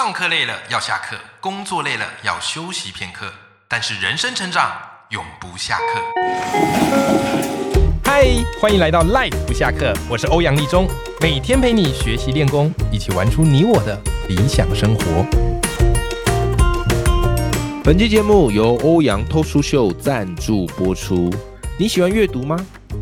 上课累了要下课，工作累了要休息片刻，但是人生成长永不下课。嗨，欢迎来到 Life 不下课，我是欧阳立中，每天陪你学习练功，一起玩出你我的理想生活。本期节目由欧阳偷书秀赞助播出。你喜欢阅读吗？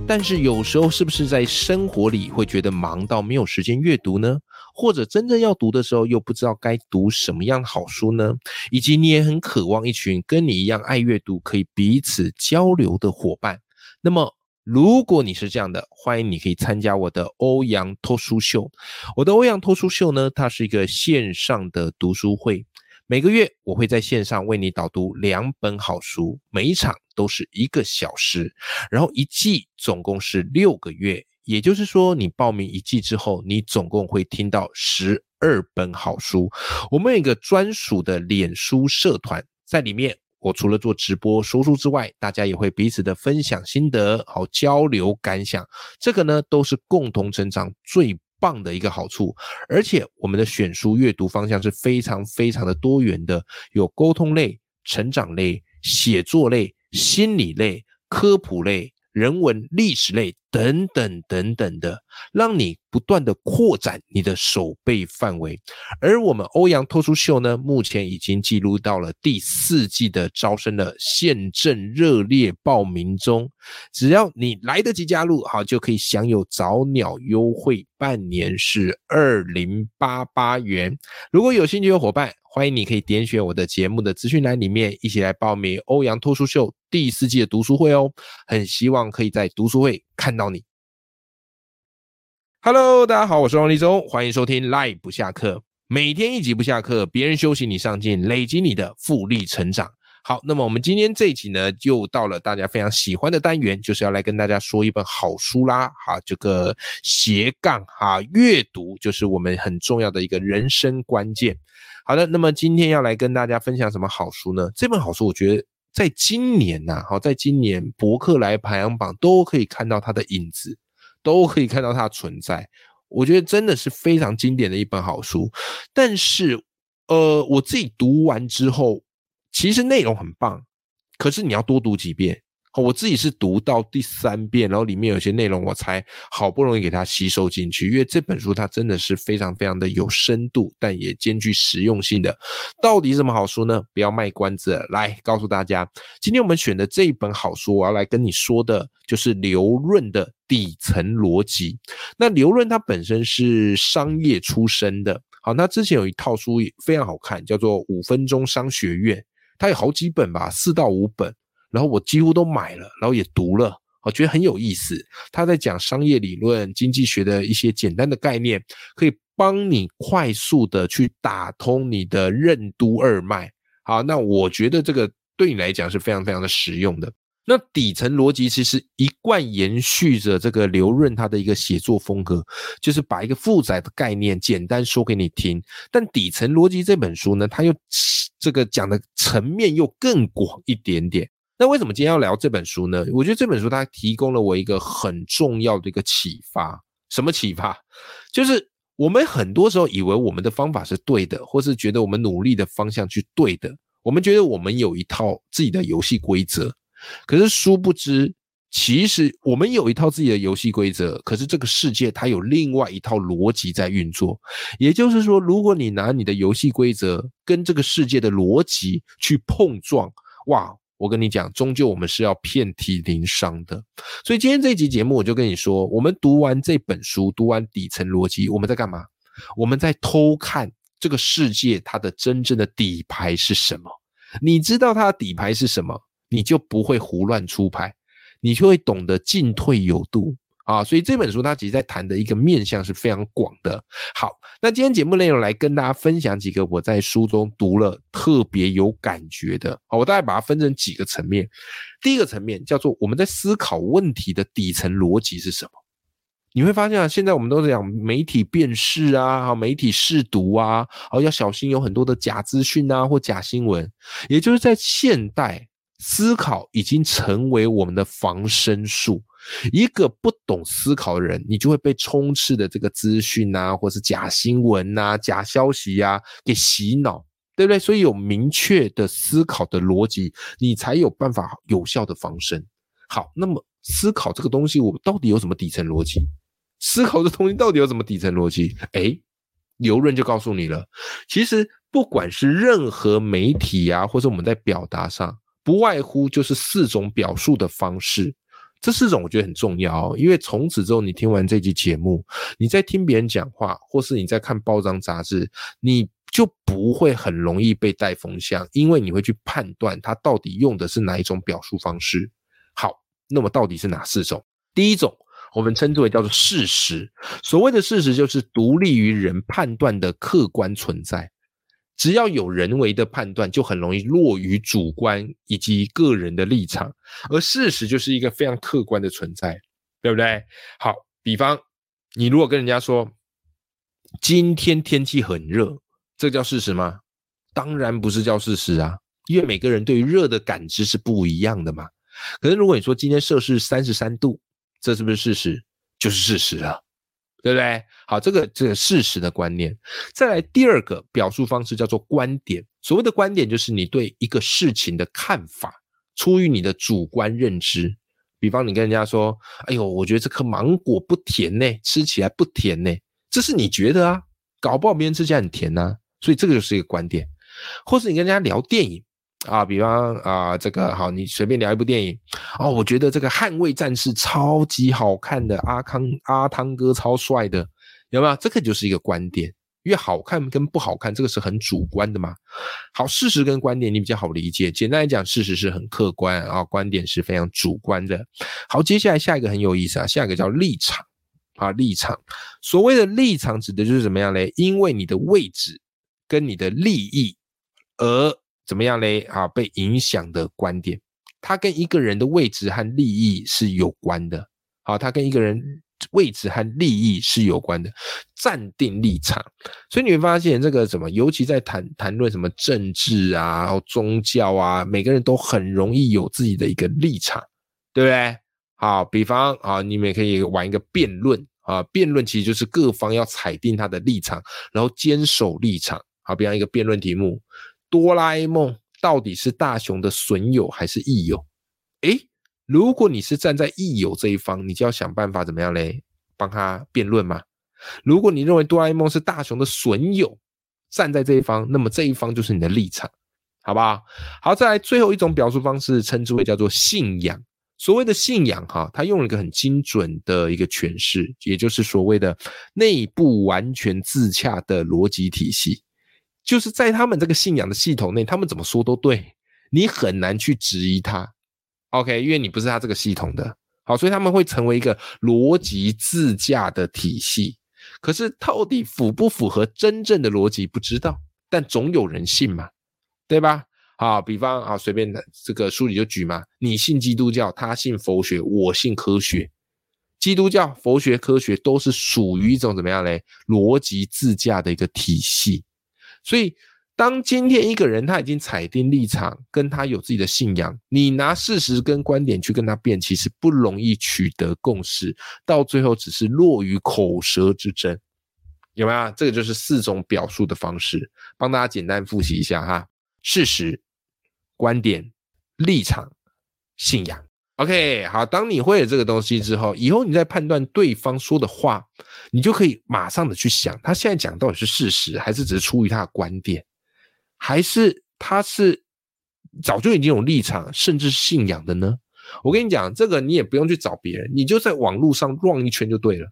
但是有时候是不是在生活里会觉得忙到没有时间阅读呢？或者真正要读的时候又不知道该读什么样的好书呢？以及你也很渴望一群跟你一样爱阅读、可以彼此交流的伙伴。那么，如果你是这样的，欢迎你可以参加我的欧阳脱书秀。我的欧阳脱书秀呢，它是一个线上的读书会。每个月我会在线上为你导读两本好书，每一场都是一个小时，然后一季总共是六个月，也就是说，你报名一季之后，你总共会听到十二本好书。我们有一个专属的脸书社团，在里面，我除了做直播说书之外，大家也会彼此的分享心得，好交流感想，这个呢都是共同成长最。棒的一个好处，而且我们的选书阅读方向是非常非常的多元的，有沟通类、成长类、写作类、心理类、科普类。人文、历史类等等等等的，让你不断的扩展你的手背范围。而我们欧阳脱书秀呢，目前已经记录到了第四季的招生的，现正热烈报名中。只要你来得及加入，好就可以享有早鸟优惠，半年是二零八八元。如果有兴趣的伙伴，欢迎你可以点选我的节目的资讯栏里面，一起来报名欧阳脱书秀第四季的读书会哦。很希望可以在读书会看到你。Hello，大家好，我是王立忠，欢迎收听 Live 不下课，每天一集不下课，别人休息你上进，累积你的复利成长。好，那么我们今天这一集呢，就到了大家非常喜欢的单元，就是要来跟大家说一本好书啦。哈，这个斜杠哈，阅读就是我们很重要的一个人生关键。好的，那么今天要来跟大家分享什么好书呢？这本好书，我觉得在今年呐，好，在今年博客来排行榜都可以看到它的影子，都可以看到它的存在。我觉得真的是非常经典的一本好书。但是，呃，我自己读完之后。其实内容很棒，可是你要多读几遍。我自己是读到第三遍，然后里面有些内容我才好不容易给它吸收进去。因为这本书它真的是非常非常的有深度，但也兼具实用性的。到底什么好书呢？不要卖关子，来告诉大家，今天我们选的这一本好书，我要来跟你说的就是刘润的底层逻辑。那刘润他本身是商业出身的，好，那之前有一套书非常好看，叫做《五分钟商学院》。它有好几本吧，四到五本，然后我几乎都买了，然后也读了，我觉得很有意思。他在讲商业理论、经济学的一些简单的概念，可以帮你快速的去打通你的任督二脉。好，那我觉得这个对你来讲是非常非常的实用的。那底层逻辑其实一贯延续着这个刘润他的一个写作风格，就是把一个复杂的概念简单说给你听。但底层逻辑这本书呢，它又这个讲的层面又更广一点点。那为什么今天要聊这本书呢？我觉得这本书它提供了我一个很重要的一个启发。什么启发？就是我们很多时候以为我们的方法是对的，或是觉得我们努力的方向是对的，我们觉得我们有一套自己的游戏规则。可是殊不知，其实我们有一套自己的游戏规则，可是这个世界它有另外一套逻辑在运作。也就是说，如果你拿你的游戏规则跟这个世界的逻辑去碰撞，哇！我跟你讲，终究我们是要遍体鳞伤的。所以今天这一集节目，我就跟你说，我们读完这本书，读完底层逻辑，我们在干嘛？我们在偷看这个世界它的真正的底牌是什么？你知道它的底牌是什么？你就不会胡乱出牌，你就会懂得进退有度啊！所以这本书它其实在谈的一个面向是非常广的。好，那今天节目内容来跟大家分享几个我在书中读了特别有感觉的。好，我大概把它分成几个层面。第一个层面叫做我们在思考问题的底层逻辑是什么？你会发现啊，现在我们都是讲媒体辨识啊，媒体试读啊，哦要小心有很多的假资讯啊或假新闻，也就是在现代。思考已经成为我们的防身术，一个不懂思考的人，你就会被充斥的这个资讯啊，或是假新闻呐、假消息呀给洗脑，对不对？所以有明确的思考的逻辑，你才有办法有效的防身。好，那么思考这个东西，我到底有什么底层逻辑？思考这东西到底有什么底层逻辑？哎，刘润就告诉你了，其实不管是任何媒体啊，或者我们在表达上。不外乎就是四种表述的方式，这四种我觉得很重要，因为从此之后，你听完这期节目，你在听别人讲话，或是你在看报章杂志，你就不会很容易被带风向，因为你会去判断他到底用的是哪一种表述方式。好，那么到底是哪四种？第一种，我们称之为叫做事实。所谓的事实，就是独立于人判断的客观存在。只要有人为的判断，就很容易落于主观以及个人的立场，而事实就是一个非常客观的存在，对不对？好，比方你如果跟人家说今天天气很热，这叫事实吗？当然不是叫事实啊，因为每个人对于热的感知是不一样的嘛。可是如果你说今天摄氏三十三度，这是不是事实？就是事实了。对不对？好，这个这个事实的观念。再来第二个表述方式叫做观点。所谓的观点，就是你对一个事情的看法，出于你的主观认知。比方你跟人家说：“哎呦，我觉得这颗芒果不甜呢，吃起来不甜呢。”这是你觉得啊，搞不好别人吃起来很甜呐。所以这个就是一个观点。或是你跟人家聊电影。啊，比方啊，这个好，你随便聊一部电影哦，我觉得这个《捍卫战士》超级好看的，阿康阿汤哥超帅的，有没有？这个就是一个观点，因为好看跟不好看，这个是很主观的嘛。好，事实跟观点你比较好理解，简单来讲，事实是很客观啊，观点是非常主观的。好，接下来下一个很有意思啊，下一个叫立场啊，立场。所谓的立场指的就是怎么样嘞？因为你的位置跟你的利益而。怎么样嘞？啊，被影响的观点，它跟一个人的位置和利益是有关的。好，它跟一个人位置和利益是有关的，站定立场。所以你会发现，这个什么，尤其在谈谈论什么政治啊、然后宗教啊，每个人都很容易有自己的一个立场，对不对？好，比方啊，你们也可以玩一个辩论啊，辩论其实就是各方要裁定他的立场，然后坚守立场。好，比方一个辩论题目。哆啦 A 梦到底是大雄的损友还是益友？诶，如果你是站在益友这一方，你就要想办法怎么样嘞？帮他辩论嘛。如果你认为哆啦 A 梦是大雄的损友，站在这一方，那么这一方就是你的立场，好不好？好，再来最后一种表述方式，称之为叫做信仰。所谓的信仰，哈，他用了一个很精准的一个诠释，也就是所谓的内部完全自洽的逻辑体系。就是在他们这个信仰的系统内，他们怎么说都对，你很难去质疑他。OK，因为你不是他这个系统的，好，所以他们会成为一个逻辑自驾的体系。可是到底符不符合真正的逻辑，不知道，但总有人信嘛，对吧？好，比方啊，随便的这个书里就举嘛，你信基督教，他信佛学，我信科学，基督教、佛学、科学都是属于一种怎么样嘞？逻辑自驾的一个体系。所以，当今天一个人他已经踩定立场，跟他有自己的信仰，你拿事实跟观点去跟他辩，其实不容易取得共识，到最后只是落于口舌之争，有没有？这个就是四种表述的方式，帮大家简单复习一下哈：事实、观点、立场、信仰。OK，好，当你会了这个东西之后，以后你在判断对方说的话，你就可以马上的去想，他现在讲到底是事实，还是只是出于他的观点，还是他是早就已经有立场，甚至信仰的呢？我跟你讲，这个你也不用去找别人，你就在网络上乱一圈就对了，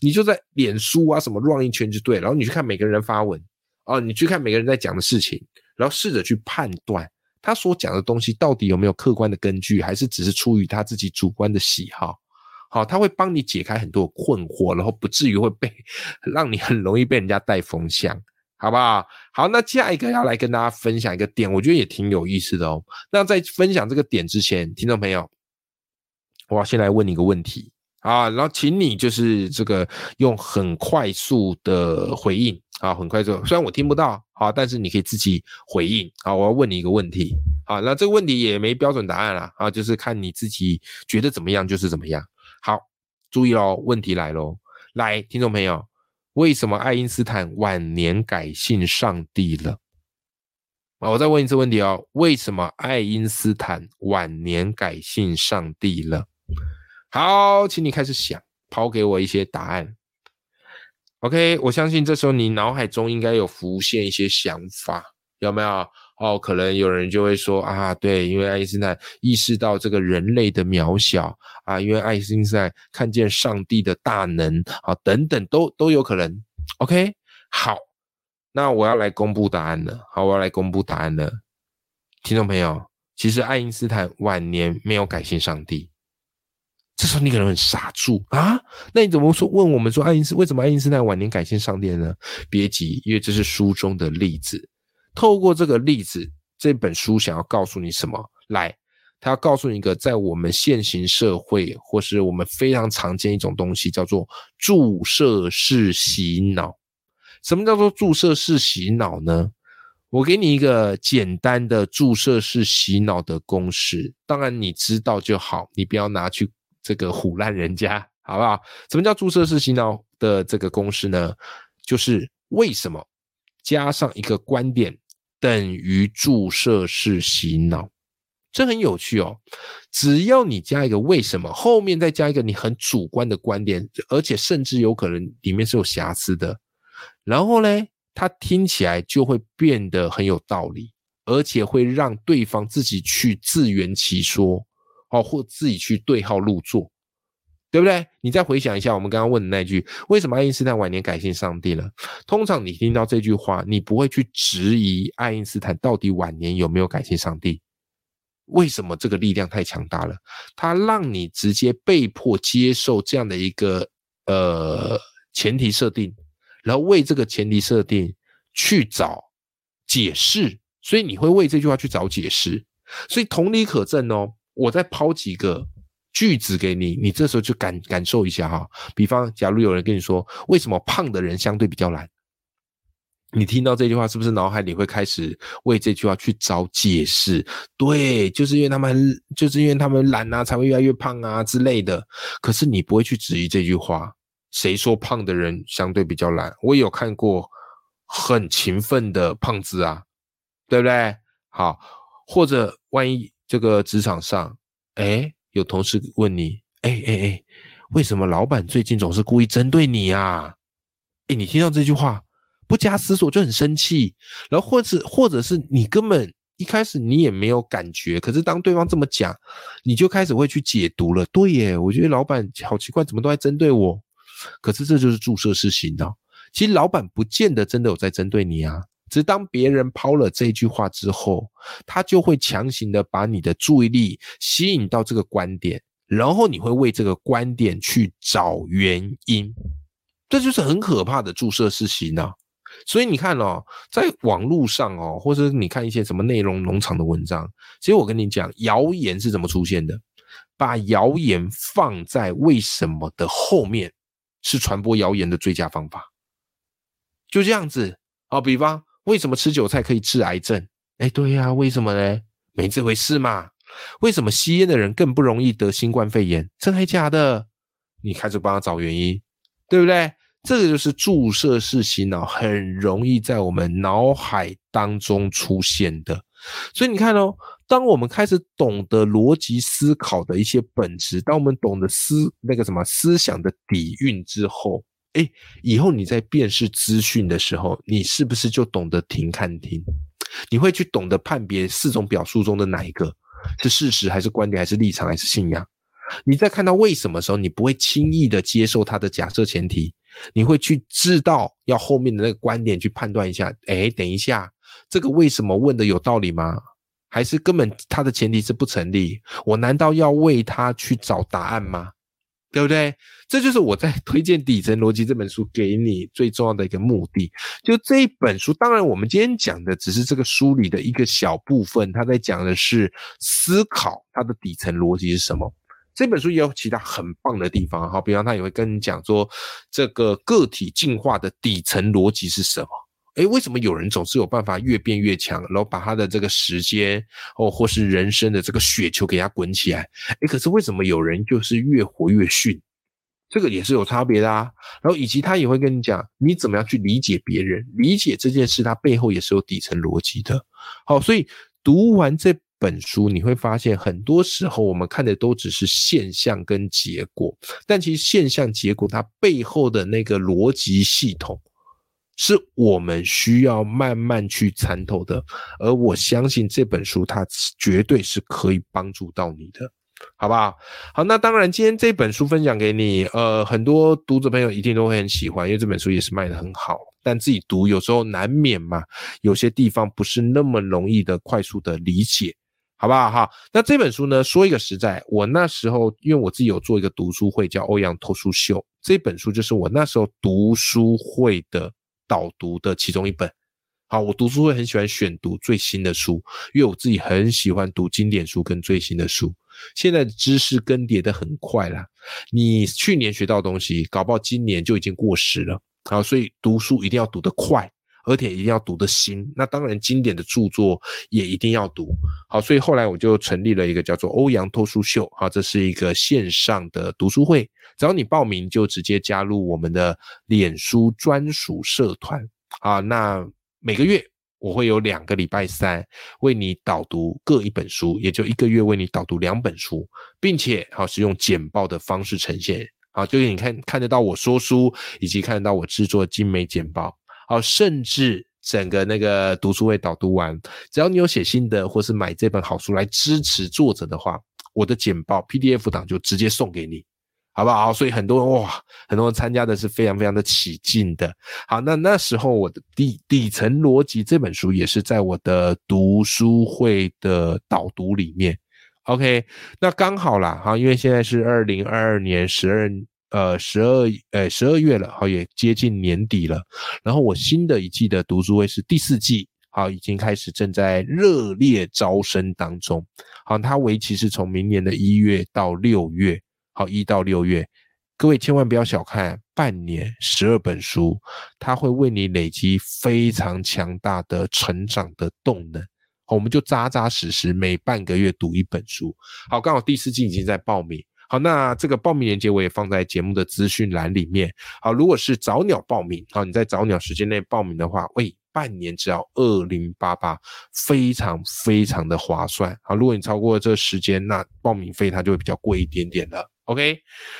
你就在脸书啊什么乱一圈就对，然后你去看每个人发文，哦，你去看每个人在讲的事情，然后试着去判断。他所讲的东西到底有没有客观的根据，还是只是出于他自己主观的喜好？好，他会帮你解开很多困惑，然后不至于会被让你很容易被人家带风向，好不好？好，那下一个要来跟大家分享一个点，我觉得也挺有意思的哦。那在分享这个点之前，听众朋友，我要先来问你一个问题啊，然后请你就是这个用很快速的回应。啊，很快就，虽然我听不到，好，但是你可以自己回应。好，我要问你一个问题，好，那这个问题也没标准答案了，啊，就是看你自己觉得怎么样就是怎么样。好注意喽，问题来喽，来，听众朋友，为什么爱因斯坦晚年改信上帝了？啊，我再问一次问题哦，为什么爱因斯坦晚年改信上帝了？好，请你开始想，抛给我一些答案。OK，我相信这时候你脑海中应该有浮现一些想法，有没有？哦，可能有人就会说啊，对，因为爱因斯坦意识到这个人类的渺小啊，因为爱因斯坦看见上帝的大能啊，等等，都都有可能。OK，好，那我要来公布答案了。好，我要来公布答案了，听众朋友，其实爱因斯坦晚年没有改信上帝。这时候你可能很傻住啊？那你怎么说？问我们说爱因斯为什么爱因斯坦晚年改信上帝呢？别急，因为这是书中的例子。透过这个例子，这本书想要告诉你什么？来，他要告诉你一个在我们现行社会或是我们非常常见一种东西，叫做注射式洗脑。什么叫做注射式洗脑呢？我给你一个简单的注射式洗脑的公式，当然你知道就好，你不要拿去。这个唬烂人家，好不好？什么叫注射式洗脑的这个公式呢？就是为什么加上一个观点等于注射式洗脑？这很有趣哦。只要你加一个为什么，后面再加一个你很主观的观点，而且甚至有可能里面是有瑕疵的，然后呢，它听起来就会变得很有道理，而且会让对方自己去自圆其说。哦，或自己去对号入座，对不对？你再回想一下我们刚刚问的那句：为什么爱因斯坦晚年改信上帝了？通常你听到这句话，你不会去质疑爱因斯坦到底晚年有没有改信上帝？为什么这个力量太强大了？它让你直接被迫接受这样的一个呃前提设定，然后为这个前提设定去找解释，所以你会为这句话去找解释，所以同理可证哦。我再抛几个句子给你，你这时候就感感受一下哈。比方，假如有人跟你说，为什么胖的人相对比较懒？你听到这句话，是不是脑海里会开始为这句话去找解释？对，就是因为他们，就是因为他们懒啊，才会越来越胖啊之类的。可是你不会去质疑这句话，谁说胖的人相对比较懒？我有看过很勤奋的胖子啊，对不对？好，或者万一。这个职场上，哎，有同事问你，哎哎哎，为什么老板最近总是故意针对你呀？哎，你听到这句话，不加思索就很生气，然后或者或者是你根本一开始你也没有感觉，可是当对方这么讲，你就开始会去解读了。对耶，我觉得老板好奇怪，怎么都在针对我？可是这就是注射式洗脑，其实老板不见得真的有在针对你啊。只当别人抛了这句话之后，他就会强行的把你的注意力吸引到这个观点，然后你会为这个观点去找原因，这就是很可怕的注射式洗脑。所以你看哦，在网络上哦，或者你看一些什么内容农场的文章，其实我跟你讲，谣言是怎么出现的？把谣言放在为什么的后面，是传播谣言的最佳方法。就这样子啊，比方。为什么吃韭菜可以治癌症？哎，对呀，为什么呢？没这回事嘛。为什么吸烟的人更不容易得新冠肺炎？真还假的？你开始帮他找原因，对不对？这个就是注射式洗脑，很容易在我们脑海当中出现的。所以你看哦，当我们开始懂得逻辑思考的一些本质，当我们懂得思那个什么思想的底蕴之后。哎，以后你在辨识资讯的时候，你是不是就懂得停看听？你会去懂得判别四种表述中的哪一个是事实，还是观点，还是立场，还是信仰？你在看到为什么时候，你不会轻易的接受他的假设前提，你会去知道要后面的那个观点去判断一下。哎，等一下，这个为什么问的有道理吗？还是根本他的前提是不成立？我难道要为他去找答案吗？对不对？这就是我在推荐《底层逻辑》这本书给你最重要的一个目的。就这一本书，当然我们今天讲的只是这个书里的一个小部分，他在讲的是思考它的底层逻辑是什么。这本书也有其他很棒的地方，好，比方他也会跟你讲说，这个个体进化的底层逻辑是什么。哎，为什么有人总是有办法越变越强，然后把他的这个时间哦，或是人生的这个雪球给他滚起来？哎，可是为什么有人就是越活越逊？这个也是有差别的啊。然后以及他也会跟你讲，你怎么样去理解别人，理解这件事，它背后也是有底层逻辑的。好，所以读完这本书，你会发现很多时候我们看的都只是现象跟结果，但其实现象结果它背后的那个逻辑系统。是我们需要慢慢去参透的，而我相信这本书它绝对是可以帮助到你的，好不好？好，那当然，今天这本书分享给你，呃，很多读者朋友一定都会很喜欢，因为这本书也是卖的很好。但自己读有时候难免嘛，有些地方不是那么容易的快速的理解，好不好？哈，那这本书呢，说一个实在，我那时候因为我自己有做一个读书会，叫欧阳脱书秀，这本书就是我那时候读书会的。导读的其中一本，好，我读书会很喜欢选读最新的书，因为我自己很喜欢读经典书跟最新的书。现在知识更迭的很快啦，你去年学到东西，搞不好今年就已经过时了。好，所以读书一定要读得快，而且一定要读得新。那当然，经典的著作也一定要读。好，所以后来我就成立了一个叫做欧阳脱书秀，啊，这是一个线上的读书会。只要你报名，就直接加入我们的脸书专属社团啊。那每个月我会有两个礼拜三为你导读各一本书，也就一个月为你导读两本书，并且好是用简报的方式呈现。好，就是你看看得到我说书，以及看得到我制作精美简报。好，甚至整个那个读书会导读完，只要你有写心得或是买这本好书来支持作者的话，我的简报 PDF 档就直接送给你。好不好？所以很多人哇，很多人参加的是非常非常的起劲的。好，那那时候我的底底层逻辑这本书也是在我的读书会的导读里面。OK，那刚好啦，哈，因为现在是二零二二年十二呃十二呃十二月了，好，也接近年底了。然后我新的一季的读书会是第四季，好，已经开始正在热烈招生当中。好，它为期是从明年的一月到六月。好，一到六月，各位千万不要小看半年十二本书，它会为你累积非常强大的成长的动能。好，我们就扎扎实实每半个月读一本书。好，刚好第四季已经在报名。好，那这个报名链接我也放在节目的资讯栏里面。好，如果是早鸟报名，好，你在早鸟时间内报名的话，喂。半年只要二零八八，非常非常的划算。好，如果你超过这时间，那报名费它就会比较贵一点点了。OK，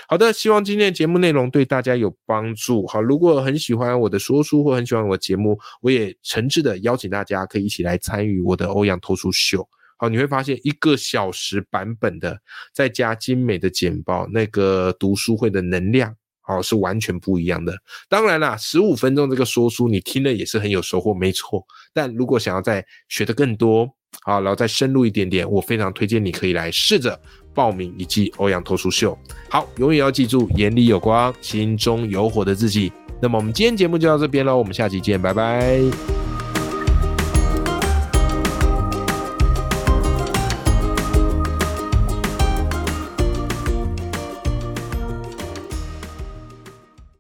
好的，希望今天的节目内容对大家有帮助。好，如果很喜欢我的说书或很喜欢我的节目，我也诚挚的邀请大家可以一起来参与我的欧阳脱书秀。好，你会发现一个小时版本的，再加精美的简报，那个读书会的能量。好，是完全不一样的。当然啦，十五分钟这个说书，你听了也是很有收获，没错。但如果想要再学的更多，好，然后再深入一点点，我非常推荐你可以来试着报名一季欧阳脱书秀。好，永远要记住，眼里有光，心中有火的自己。那么我们今天节目就到这边喽，我们下期见，拜拜。